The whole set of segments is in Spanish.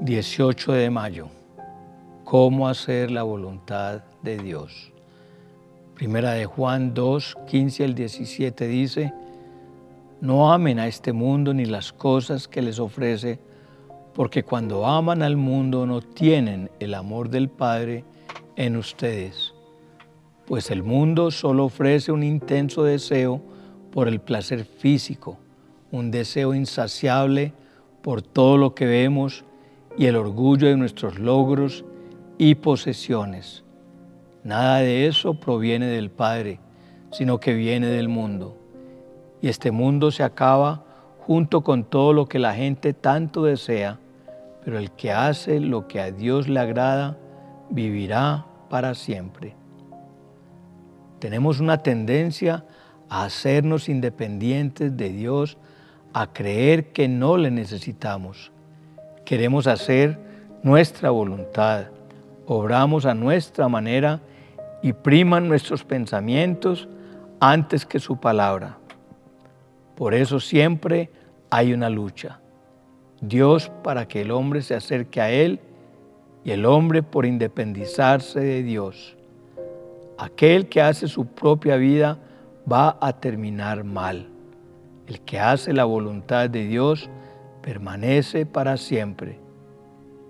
18 de mayo. ¿Cómo hacer la voluntad de Dios? Primera de Juan 2, 15 al 17 dice, no amen a este mundo ni las cosas que les ofrece, porque cuando aman al mundo no tienen el amor del Padre en ustedes. Pues el mundo solo ofrece un intenso deseo por el placer físico, un deseo insaciable por todo lo que vemos y el orgullo de nuestros logros y posesiones. Nada de eso proviene del Padre, sino que viene del mundo. Y este mundo se acaba junto con todo lo que la gente tanto desea, pero el que hace lo que a Dios le agrada, vivirá para siempre. Tenemos una tendencia a hacernos independientes de Dios, a creer que no le necesitamos. Queremos hacer nuestra voluntad, obramos a nuestra manera y priman nuestros pensamientos antes que su palabra. Por eso siempre hay una lucha. Dios para que el hombre se acerque a Él y el hombre por independizarse de Dios. Aquel que hace su propia vida va a terminar mal. El que hace la voluntad de Dios permanece para siempre.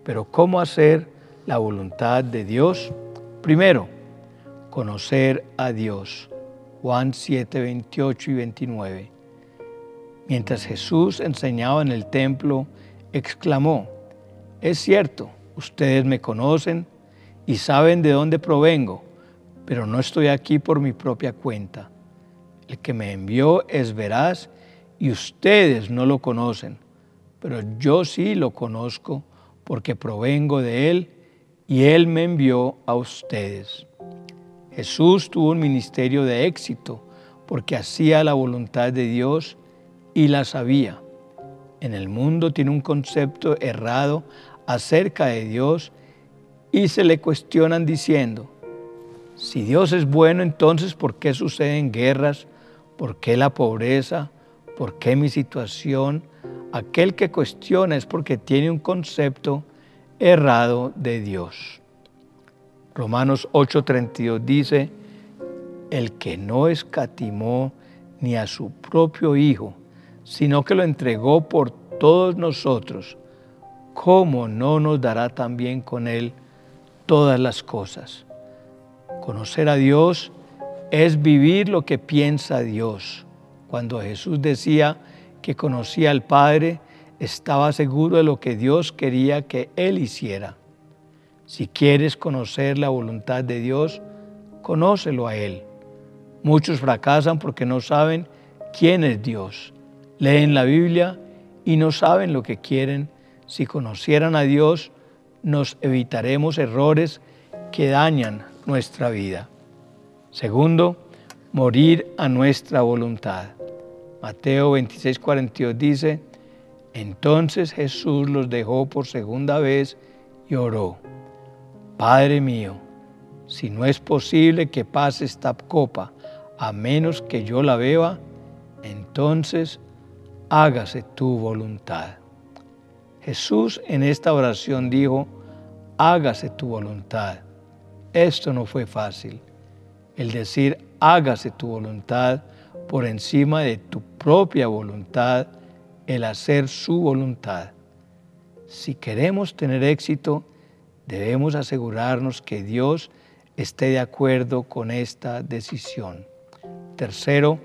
Pero ¿cómo hacer la voluntad de Dios? Primero, conocer a Dios. Juan 7, 28 y 29. Mientras Jesús enseñaba en el templo, exclamó, es cierto, ustedes me conocen y saben de dónde provengo, pero no estoy aquí por mi propia cuenta. El que me envió es veraz y ustedes no lo conocen, pero yo sí lo conozco porque provengo de Él y Él me envió a ustedes. Jesús tuvo un ministerio de éxito porque hacía la voluntad de Dios y la sabía. En el mundo tiene un concepto errado acerca de Dios y se le cuestionan diciendo, si Dios es bueno, entonces ¿por qué suceden guerras? ¿Por qué la pobreza? ¿Por qué mi situación? Aquel que cuestiona es porque tiene un concepto errado de Dios. Romanos 8:32 dice, el que no escatimó ni a su propio Hijo, sino que lo entregó por todos nosotros, ¿cómo no nos dará también con Él todas las cosas? Conocer a Dios es vivir lo que piensa Dios. Cuando Jesús decía que conocía al Padre, estaba seguro de lo que Dios quería que Él hiciera. Si quieres conocer la voluntad de Dios, conócelo a Él. Muchos fracasan porque no saben quién es Dios leen la Biblia y no saben lo que quieren. Si conocieran a Dios, nos evitaremos errores que dañan nuestra vida. Segundo, morir a nuestra voluntad. Mateo 26, 42 dice, entonces Jesús los dejó por segunda vez y oró, Padre mío, si no es posible que pase esta copa a menos que yo la beba, entonces hágase tu voluntad. Jesús en esta oración dijo, hágase tu voluntad. Esto no fue fácil. El decir, hágase tu voluntad por encima de tu propia voluntad, el hacer su voluntad. Si queremos tener éxito, debemos asegurarnos que Dios esté de acuerdo con esta decisión. Tercero,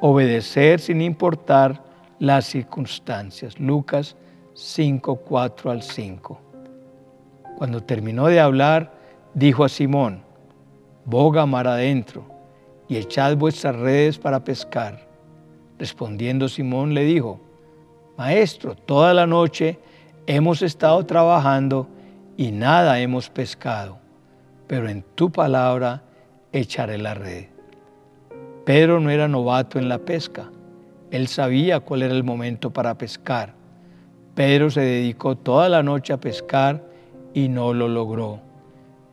obedecer sin importar las circunstancias. Lucas 5, 4 al 5. Cuando terminó de hablar, dijo a Simón, boga mar adentro y echad vuestras redes para pescar. Respondiendo Simón le dijo, Maestro, toda la noche hemos estado trabajando y nada hemos pescado, pero en tu palabra echaré la red. Pedro no era novato en la pesca él sabía cuál era el momento para pescar. Pedro se dedicó toda la noche a pescar y no lo logró.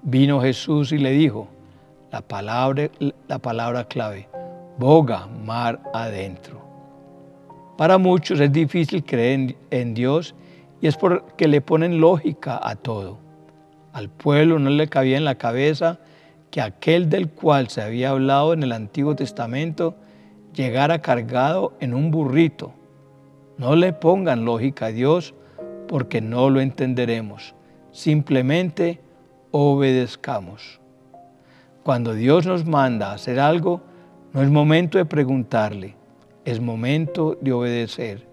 Vino Jesús y le dijo la palabra, la palabra clave, boga mar adentro. Para muchos es difícil creer en, Dios y es porque le ponen lógica a todo. Al pueblo no le cabía en la cabeza que aquel del cual se había hablado en el Antiguo Testamento llegara cargado en un burrito. No le pongan lógica a Dios porque no lo entenderemos. Simplemente obedezcamos. Cuando Dios nos manda a hacer algo, no es momento de preguntarle, es momento de obedecer.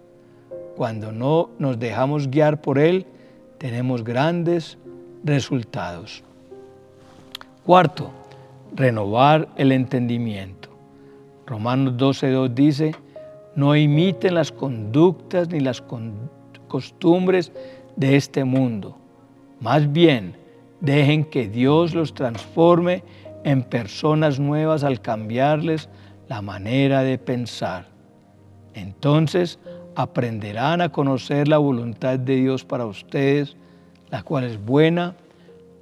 Cuando no nos dejamos guiar por Él, tenemos grandes resultados. Cuarto, renovar el entendimiento. Romanos 12.2 dice, no imiten las conductas ni las costumbres de este mundo. Más bien, dejen que Dios los transforme en personas nuevas al cambiarles la manera de pensar. Entonces aprenderán a conocer la voluntad de Dios para ustedes, la cual es buena,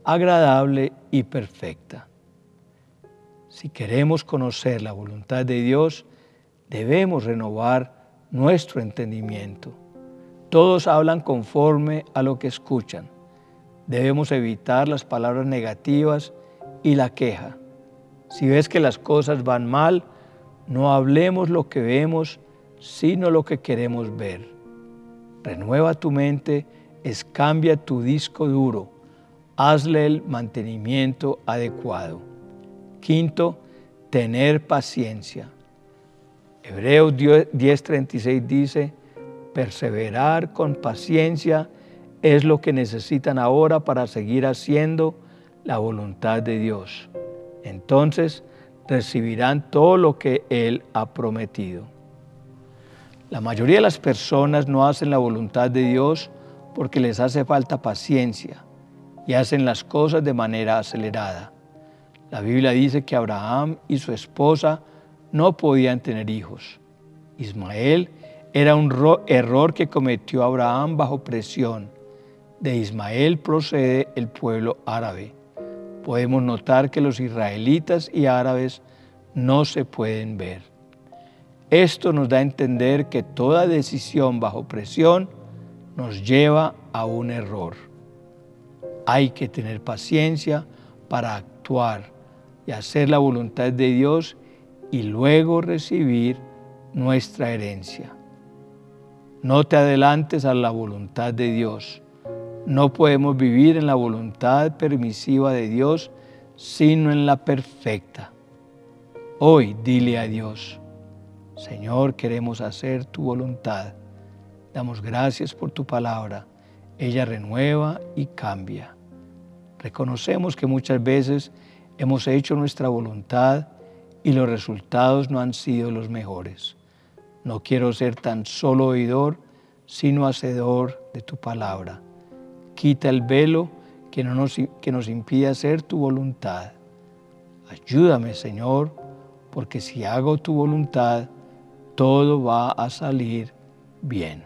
agradable y perfecta. Si queremos conocer la voluntad de Dios, debemos renovar nuestro entendimiento. Todos hablan conforme a lo que escuchan. Debemos evitar las palabras negativas y la queja. Si ves que las cosas van mal, no hablemos lo que vemos, sino lo que queremos ver. Renueva tu mente, escambia tu disco duro, hazle el mantenimiento adecuado. Quinto, tener paciencia. Hebreos 10:36 dice, perseverar con paciencia es lo que necesitan ahora para seguir haciendo la voluntad de Dios. Entonces recibirán todo lo que Él ha prometido. La mayoría de las personas no hacen la voluntad de Dios porque les hace falta paciencia y hacen las cosas de manera acelerada. La Biblia dice que Abraham y su esposa no podían tener hijos. Ismael era un error que cometió Abraham bajo presión. De Ismael procede el pueblo árabe podemos notar que los israelitas y árabes no se pueden ver. Esto nos da a entender que toda decisión bajo presión nos lleva a un error. Hay que tener paciencia para actuar y hacer la voluntad de Dios y luego recibir nuestra herencia. No te adelantes a la voluntad de Dios. No podemos vivir en la voluntad permisiva de Dios, sino en la perfecta. Hoy dile a Dios, Señor, queremos hacer tu voluntad. Damos gracias por tu palabra. Ella renueva y cambia. Reconocemos que muchas veces hemos hecho nuestra voluntad y los resultados no han sido los mejores. No quiero ser tan solo oidor, sino hacedor de tu palabra. Quita el velo que, que nos impide hacer tu voluntad. Ayúdame, Señor, porque si hago tu voluntad, todo va a salir bien.